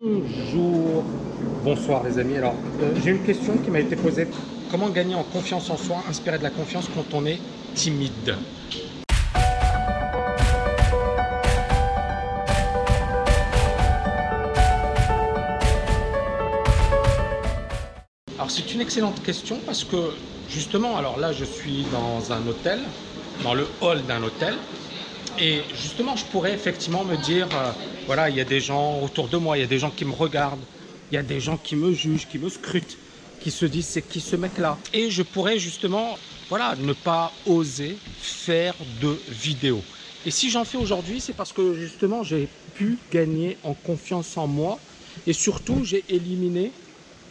Bonjour, bonsoir les amis. Alors, euh, j'ai une question qui m'a été posée. Comment gagner en confiance en soi, inspirer de la confiance quand on est timide? Alors, c'est une excellente question parce que justement, alors là, je suis dans un hôtel, dans le hall d'un hôtel. Et justement, je pourrais effectivement me dire, euh, voilà, il y a des gens autour de moi, il y a des gens qui me regardent, il y a des gens qui me jugent, qui me scrutent, qui se disent, c'est qui ce mec-là? Et je pourrais justement, voilà, ne pas oser faire de vidéos. Et si j'en fais aujourd'hui, c'est parce que justement, j'ai pu gagner en confiance en moi et surtout, j'ai éliminé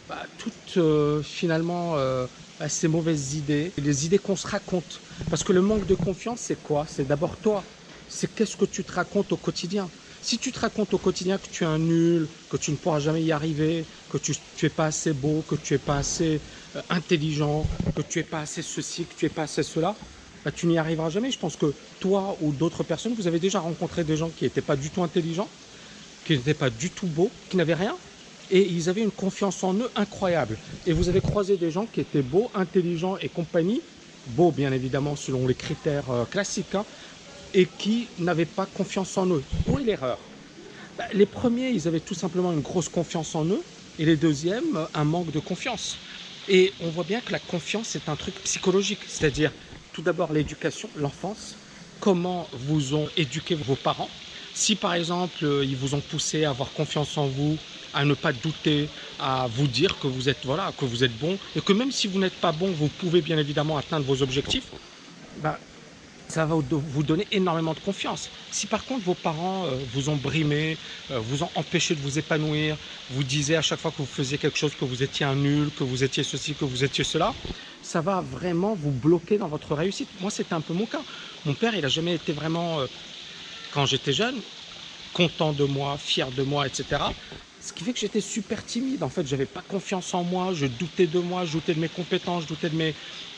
bah, toutes euh, finalement euh, bah, ces mauvaises idées, les idées qu'on se raconte. Parce que le manque de confiance, c'est quoi? C'est d'abord toi c'est qu'est-ce que tu te racontes au quotidien. Si tu te racontes au quotidien que tu es un nul, que tu ne pourras jamais y arriver, que tu n'es pas assez beau, que tu n'es pas assez euh, intelligent, que tu n'es pas assez ceci, que tu n'es pas assez cela, bah, tu n'y arriveras jamais. Je pense que toi ou d'autres personnes, vous avez déjà rencontré des gens qui n'étaient pas du tout intelligents, qui n'étaient pas du tout beaux, qui n'avaient rien, et ils avaient une confiance en eux incroyable. Et vous avez croisé des gens qui étaient beaux, intelligents et compagnie, beaux bien évidemment selon les critères euh, classiques, hein, et qui n'avaient pas confiance en eux. Où est l'erreur bah, Les premiers, ils avaient tout simplement une grosse confiance en eux, et les deuxièmes, un manque de confiance. Et on voit bien que la confiance, c'est un truc psychologique, c'est-à-dire tout d'abord l'éducation, l'enfance, comment vous ont éduqué vos parents. Si par exemple, ils vous ont poussé à avoir confiance en vous, à ne pas douter, à vous dire que vous êtes voilà, que vous êtes bon et que même si vous n'êtes pas bon, vous pouvez bien évidemment atteindre vos objectifs. Bah, ça va vous donner énormément de confiance. Si par contre vos parents euh, vous ont brimé, euh, vous ont empêché de vous épanouir, vous disaient à chaque fois que vous faisiez quelque chose que vous étiez un nul, que vous étiez ceci, que vous étiez cela, ça va vraiment vous bloquer dans votre réussite. Moi, c'était un peu mon cas. Mon père, il n'a jamais été vraiment, euh, quand j'étais jeune, content de moi, fier de moi, etc. Ce qui fait que j'étais super timide. En fait, j'avais pas confiance en moi, je doutais de moi, je doutais de mes compétences, je doutais de mes,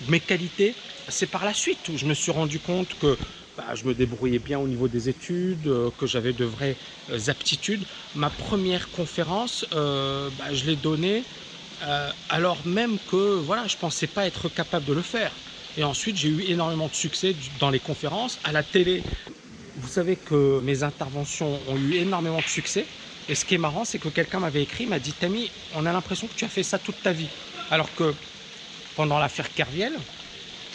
mes qualités. C'est par la suite où je me suis rendu compte que bah, je me débrouillais bien au niveau des études, euh, que j'avais de vraies euh, aptitudes. Ma première conférence, euh, bah, je l'ai donnée alors même que je pensais pas être capable de le faire. Et ensuite, j'ai eu énormément de succès dans les conférences, à la télé. Vous savez que mes interventions ont eu énormément de succès. Et ce qui est marrant, c'est que quelqu'un m'avait écrit, m'a dit Tammy, on a l'impression que tu as fait ça toute ta vie. Alors que pendant l'affaire Kerviel,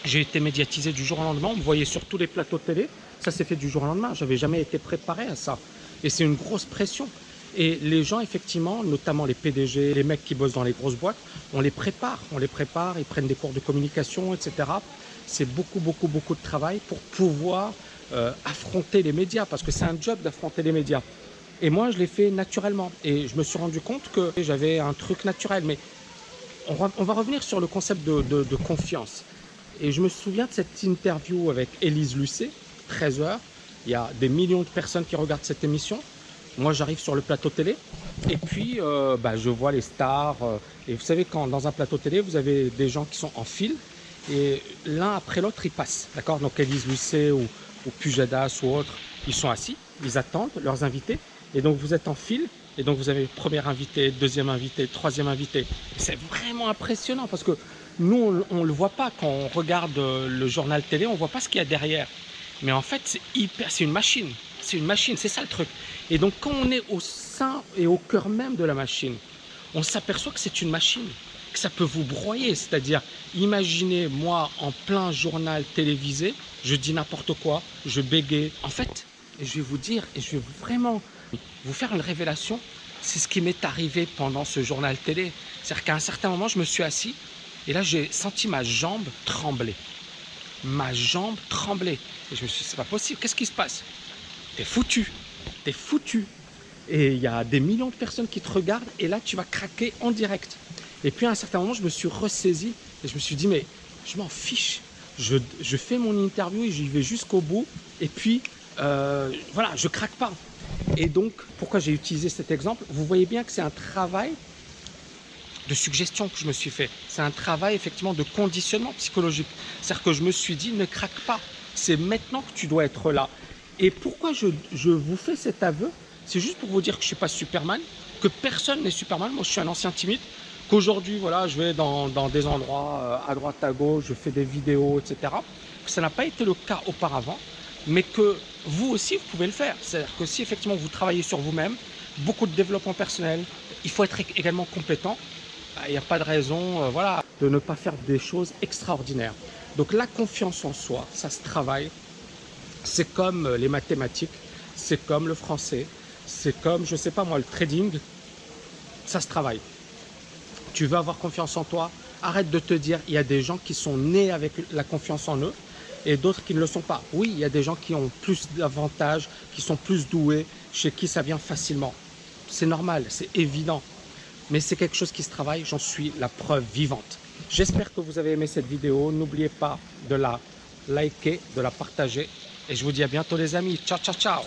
j'ai été médiatisé du jour au lendemain. On me voyait sur tous les plateaux de télé. Ça s'est fait du jour au lendemain. J'avais jamais été préparé à ça. Et c'est une grosse pression. Et les gens, effectivement, notamment les PDG, les mecs qui bossent dans les grosses boîtes, on les prépare. On les prépare, ils prennent des cours de communication, etc. C'est beaucoup, beaucoup, beaucoup de travail pour pouvoir euh, affronter les médias, parce que c'est un job d'affronter les médias. Et moi, je l'ai fait naturellement. Et je me suis rendu compte que j'avais un truc naturel. Mais on va, revenir sur le concept de, confiance. Et je me souviens de cette interview avec Élise Lucet, 13h. Il y a des millions de personnes qui regardent cette émission. Moi, j'arrive sur le plateau télé. Et puis, euh, bah, je vois les stars. Euh, et vous savez, quand dans un plateau télé, vous avez des gens qui sont en file. Et l'un après l'autre, ils passent. D'accord? Donc, Élise Lucet ou, ou Pujadas ou autres, ils sont assis. Ils attendent leurs invités. Et donc vous êtes en file, et donc vous avez premier invité, deuxième invité, troisième invité. C'est vraiment impressionnant parce que nous, on ne le voit pas quand on regarde euh, le journal télé, on ne voit pas ce qu'il y a derrière. Mais en fait, c'est une machine. C'est une machine, c'est ça le truc. Et donc quand on est au sein et au cœur même de la machine, on s'aperçoit que c'est une machine, que ça peut vous broyer. C'est-à-dire, imaginez moi en plein journal télévisé, je dis n'importe quoi, je bégaye. En fait, je vais vous dire, et je vais vraiment vous faire une révélation. C'est ce qui m'est arrivé pendant ce journal télé. C'est-à-dire qu'à un certain moment, je me suis assis et là, j'ai senti ma jambe trembler. Ma jambe trembler. Et je me suis dit, c'est pas possible, qu'est-ce qui se passe? T'es foutu. T'es foutu. Et il y a des millions de personnes qui te regardent et là, tu vas craquer en direct. Et puis à un certain moment, je me suis ressaisi et je me suis dit, mais je m'en fiche. Je, fais mon interview et j'y vais jusqu'au bout. Et puis, euh, voilà, je craque pas. Et donc, pourquoi j'ai utilisé cet exemple? Vous voyez bien que c'est un travail de suggestion que je me suis fait. C'est un travail effectivement de conditionnement psychologique. C'est-à-dire que je me suis dit, ne craque pas. C'est maintenant que tu dois être là. Et pourquoi je, vous fais cet aveu? C'est juste pour vous dire que je ne suis pas Superman, que personne n'est Superman. Moi, je suis un ancien timide. Qu'aujourd'hui, voilà, je vais dans, des endroits euh, à droite, à gauche, je fais des vidéos, etc. Que ça n'a pas été le cas auparavant, mais que vous aussi, vous pouvez le faire. C'est-à-dire que si effectivement vous travaillez sur vous-même, beaucoup de développement personnel, il faut être également compétent. Il n'y a pas de raison euh, voilà, de ne pas faire des choses extraordinaires. Donc la confiance en soi, ça se travaille. C'est comme euh, les mathématiques, c'est comme le français, c'est comme, je ne sais pas moi, le trading, ça se travaille. Tu veux avoir confiance en toi, arrête de te dire, il y a des gens qui sont nés avec la confiance en eux et d'autres qui ne le sont pas. Oui, il y a des gens qui ont plus d'avantages, qui sont plus doués, chez qui ça vient facilement. C'est normal, c'est évident. Mais c'est quelque chose qui se travaille, j'en suis la preuve vivante. J'espère que vous avez aimé cette vidéo. N'oubliez pas de la liker, de la partager. Et je vous dis à bientôt les amis. Ciao, ciao, ciao